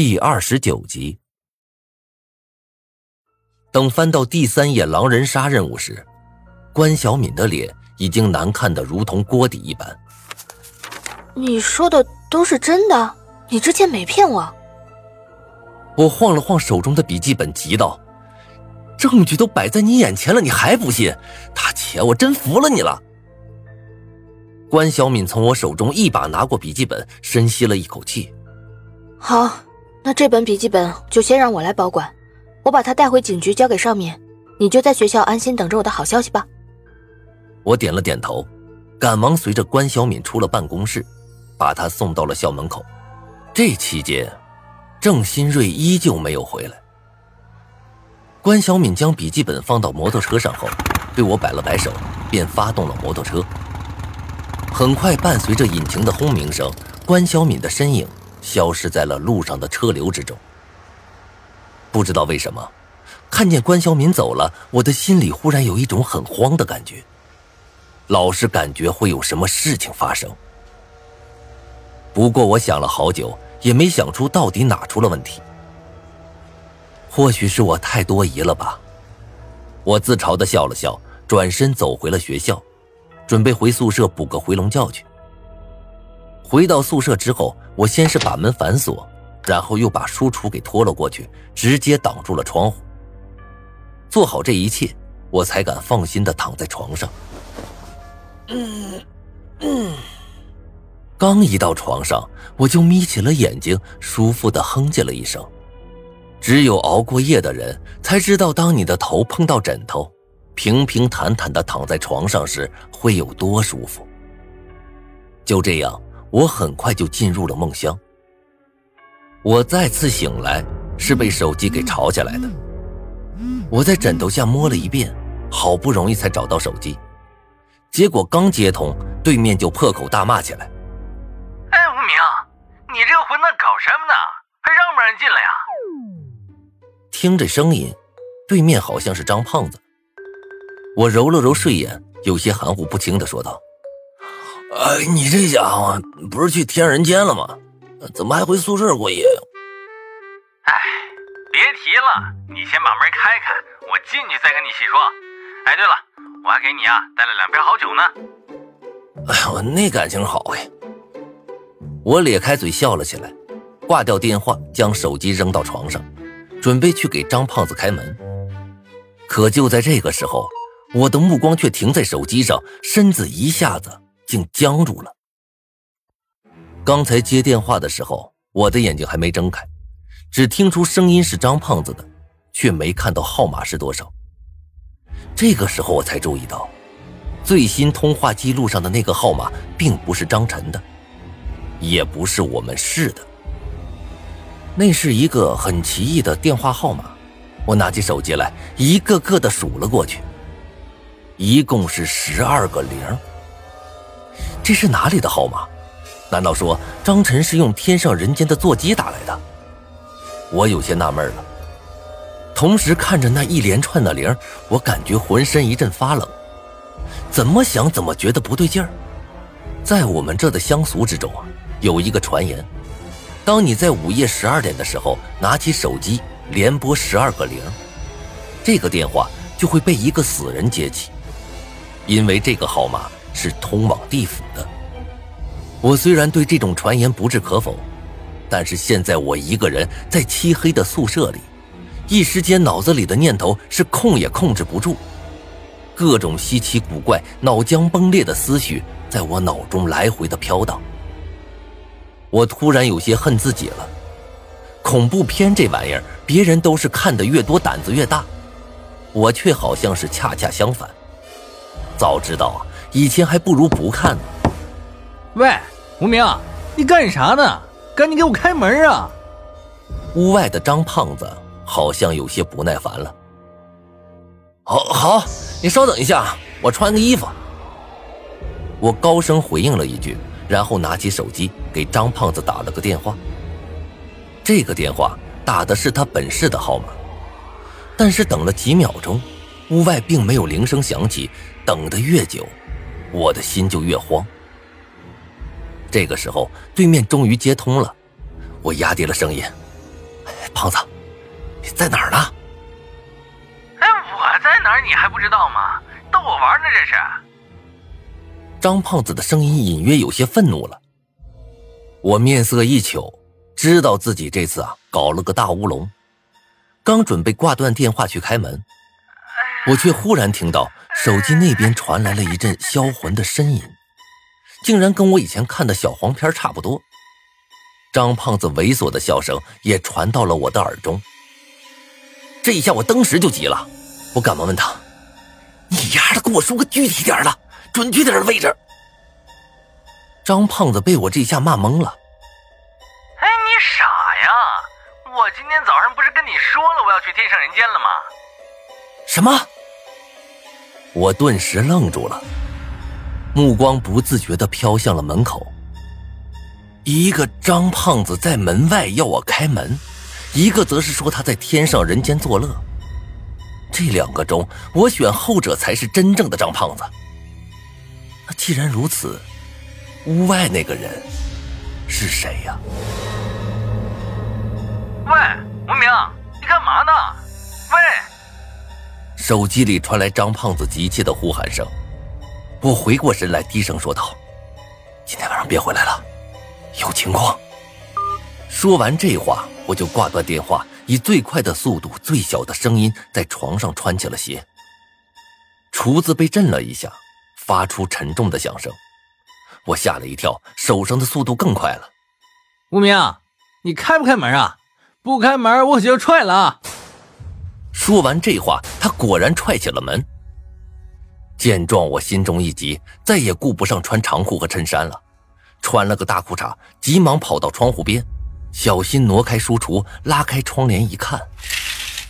第二十九集。等翻到第三页狼人杀任务时，关小敏的脸已经难看的如同锅底一般。你说的都是真的？你之前没骗我？我晃了晃手中的笔记本，急道：“证据都摆在你眼前了，你还不信？大姐，我真服了你了。”关小敏从我手中一把拿过笔记本，深吸了一口气。好，那这本笔记本就先让我来保管，我把它带回警局交给上面，你就在学校安心等着我的好消息吧。我点了点头，赶忙随着关小敏出了办公室，把她送到了校门口。这期间，郑新瑞依旧没有回来。关小敏将笔记本放到摩托车上后，对我摆了摆手，便发动了摩托车。很快，伴随着引擎的轰鸣声，关小敏的身影。消失在了路上的车流之中。不知道为什么，看见关小敏走了，我的心里忽然有一种很慌的感觉，老是感觉会有什么事情发生。不过我想了好久，也没想出到底哪出了问题。或许是我太多疑了吧。我自嘲的笑了笑，转身走回了学校，准备回宿舍补个回笼觉去。回到宿舍之后，我先是把门反锁，然后又把书橱给拖了过去，直接挡住了窗户。做好这一切，我才敢放心的躺在床上。嗯嗯，刚一到床上，我就眯起了眼睛，舒服的哼唧了一声。只有熬过夜的人才知道，当你的头碰到枕头，平平坦坦的躺在床上时会有多舒服。就这样。我很快就进入了梦乡。我再次醒来是被手机给吵起来的。我在枕头下摸了一遍，好不容易才找到手机，结果刚接通，对面就破口大骂起来：“哎，无名，你这个混蛋搞什么呢？还让不让人进来呀？”听这声音，对面好像是张胖子。我揉了揉睡眼，有些含糊不清的说道。哎，你这家伙不是去天人间了吗？怎么还回宿舍过夜呀？哎，别提了，你先把门开开，我进去再跟你细说。哎，对了，我还给你啊带了两瓶好酒呢。哎呦，那感情好哎！我咧开嘴笑了起来，挂掉电话，将手机扔到床上，准备去给张胖子开门。可就在这个时候，我的目光却停在手机上，身子一下子。竟僵住了。刚才接电话的时候，我的眼睛还没睁开，只听出声音是张胖子的，却没看到号码是多少。这个时候我才注意到，最新通话记录上的那个号码并不是张晨的，也不是我们市的，那是一个很奇异的电话号码。我拿起手机来，一个个的数了过去，一共是十二个零。这是哪里的号码？难道说张晨是用天上人间的座机打来的？我有些纳闷了。同时看着那一连串的铃，我感觉浑身一阵发冷。怎么想怎么觉得不对劲儿。在我们这的乡俗之中啊，有一个传言：当你在午夜十二点的时候拿起手机连拨十二个零，这个电话就会被一个死人接起，因为这个号码。是通往地府的。我虽然对这种传言不置可否，但是现在我一个人在漆黑的宿舍里，一时间脑子里的念头是控也控制不住，各种稀奇古怪、脑浆崩裂的思绪在我脑中来回的飘荡。我突然有些恨自己了。恐怖片这玩意儿，别人都是看的越多胆子越大，我却好像是恰恰相反。早知道啊！以前还不如不看呢。喂，无名，你干啥呢？赶紧给我开门啊！屋外的张胖子好像有些不耐烦了。好，好，你稍等一下，我穿个衣服。我高声回应了一句，然后拿起手机给张胖子打了个电话。这个电话打的是他本市的号码，但是等了几秒钟，屋外并没有铃声响起。等得越久。我的心就越慌。这个时候，对面终于接通了，我压低了声音：“胖子，你在哪儿呢？哎，我在哪儿你还不知道吗？逗我玩呢这是。张胖子的声音隐约有些愤怒了。我面色一糗，知道自己这次啊搞了个大乌龙。刚准备挂断电话去开门，我却忽然听到手机那边传来了一阵销魂的呻吟，竟然跟我以前看的小黄片差不多。张胖子猥琐的笑声也传到了我的耳中。这一下我当时就急了，我赶忙问他：“你丫的，给我说个具体点的、准确点的位置。”张胖子被我这一下骂懵了。哎，你傻呀！我今天早上不是跟你说了我要去天上人间了吗？什么？我顿时愣住了，目光不自觉的飘向了门口。一个张胖子在门外要我开门，一个则是说他在天上人间作乐。这两个中，我选后者才是真正的张胖子。那既然如此，屋外那个人是谁呀？喂，无名，你干嘛呢？手机里传来张胖子急切的呼喊声。我回过神来，低声说道：“今天晚上别回来了，有情况。”说完这话，我就挂断电话，以最快的速度、最小的声音在床上穿起了鞋。厨子被震了一下，发出沉重的响声。我吓了一跳，手上的速度更快了。无名，你开不开门啊？不开门，我可就要踹了啊！说完这话，他果然踹起了门。见状，我心中一急，再也顾不上穿长裤和衬衫了，穿了个大裤衩，急忙跑到窗户边，小心挪开书橱，拉开窗帘一看，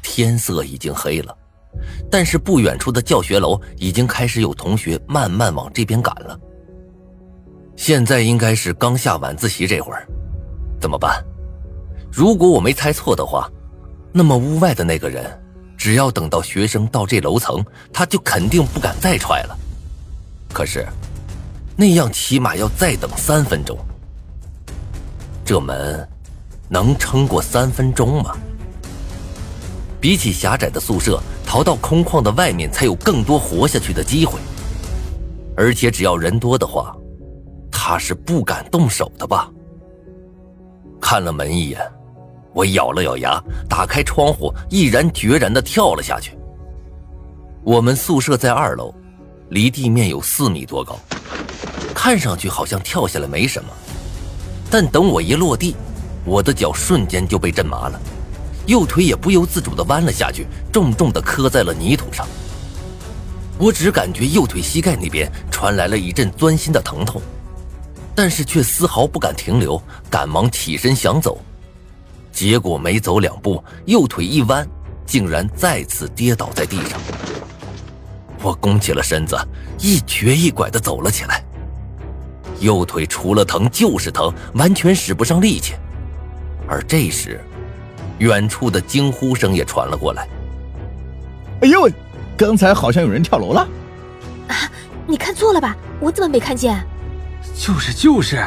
天色已经黑了，但是不远处的教学楼已经开始有同学慢慢往这边赶了。现在应该是刚下晚自习这会儿，怎么办？如果我没猜错的话，那么屋外的那个人，只要等到学生到这楼层，他就肯定不敢再踹了。可是，那样起码要再等三分钟。这门能撑过三分钟吗？比起狭窄的宿舍，逃到空旷的外面才有更多活下去的机会。而且只要人多的话，他是不敢动手的吧？看了门一眼。我咬了咬牙，打开窗户，毅然决然地跳了下去。我们宿舍在二楼，离地面有四米多高，看上去好像跳下来没什么，但等我一落地，我的脚瞬间就被震麻了，右腿也不由自主地弯了下去，重重地磕在了泥土上。我只感觉右腿膝盖那边传来了一阵钻心的疼痛，但是却丝毫不敢停留，赶忙起身想走。结果没走两步，右腿一弯，竟然再次跌倒在地上。我弓起了身子，一瘸一拐地走了起来。右腿除了疼就是疼，完全使不上力气。而这时，远处的惊呼声也传了过来：“哎呦，刚才好像有人跳楼了！”啊，你看错了吧？我怎么没看见？就是就是。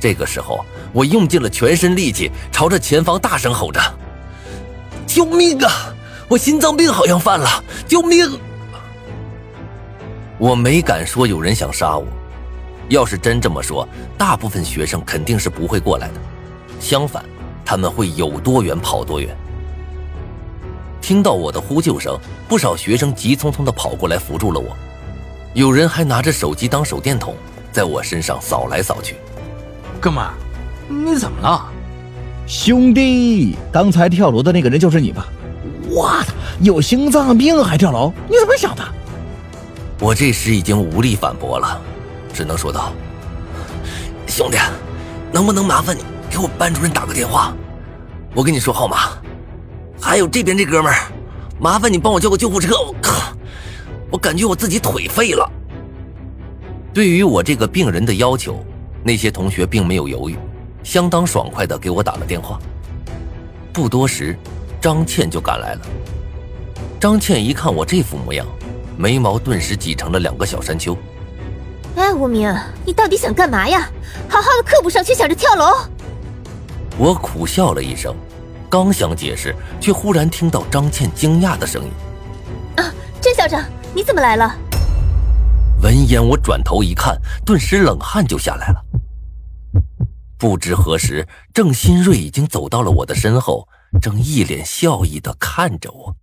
这个时候，我用尽了全身力气，朝着前方大声吼着：“救命啊！我心脏病好像犯了！救命！”我没敢说有人想杀我，要是真这么说，大部分学生肯定是不会过来的。相反，他们会有多远跑多远。听到我的呼救声，不少学生急匆匆地跑过来扶住了我，有人还拿着手机当手电筒，在我身上扫来扫去。哥们，你怎么了？兄弟，刚才跳楼的那个人就是你吧？我操，有心脏病还跳楼？你怎么想的？我这时已经无力反驳了，只能说道：“兄弟，能不能麻烦你给我班主任打个电话？我跟你说号码。还有这边这哥们儿，麻烦你帮我叫个救护车。我靠，我感觉我自己腿废了。”对于我这个病人的要求。那些同学并没有犹豫，相当爽快的给我打了电话。不多时，张倩就赶来了。张倩一看我这副模样，眉毛顿时挤成了两个小山丘。哎，无名，你到底想干嘛呀？好好的课不上，却想着跳楼。我苦笑了一声，刚想解释，却忽然听到张倩惊讶的声音：“啊，甄校长，你怎么来了？”闻言，我转头一看，顿时冷汗就下来了。不知何时，郑新瑞已经走到了我的身后，正一脸笑意的看着我。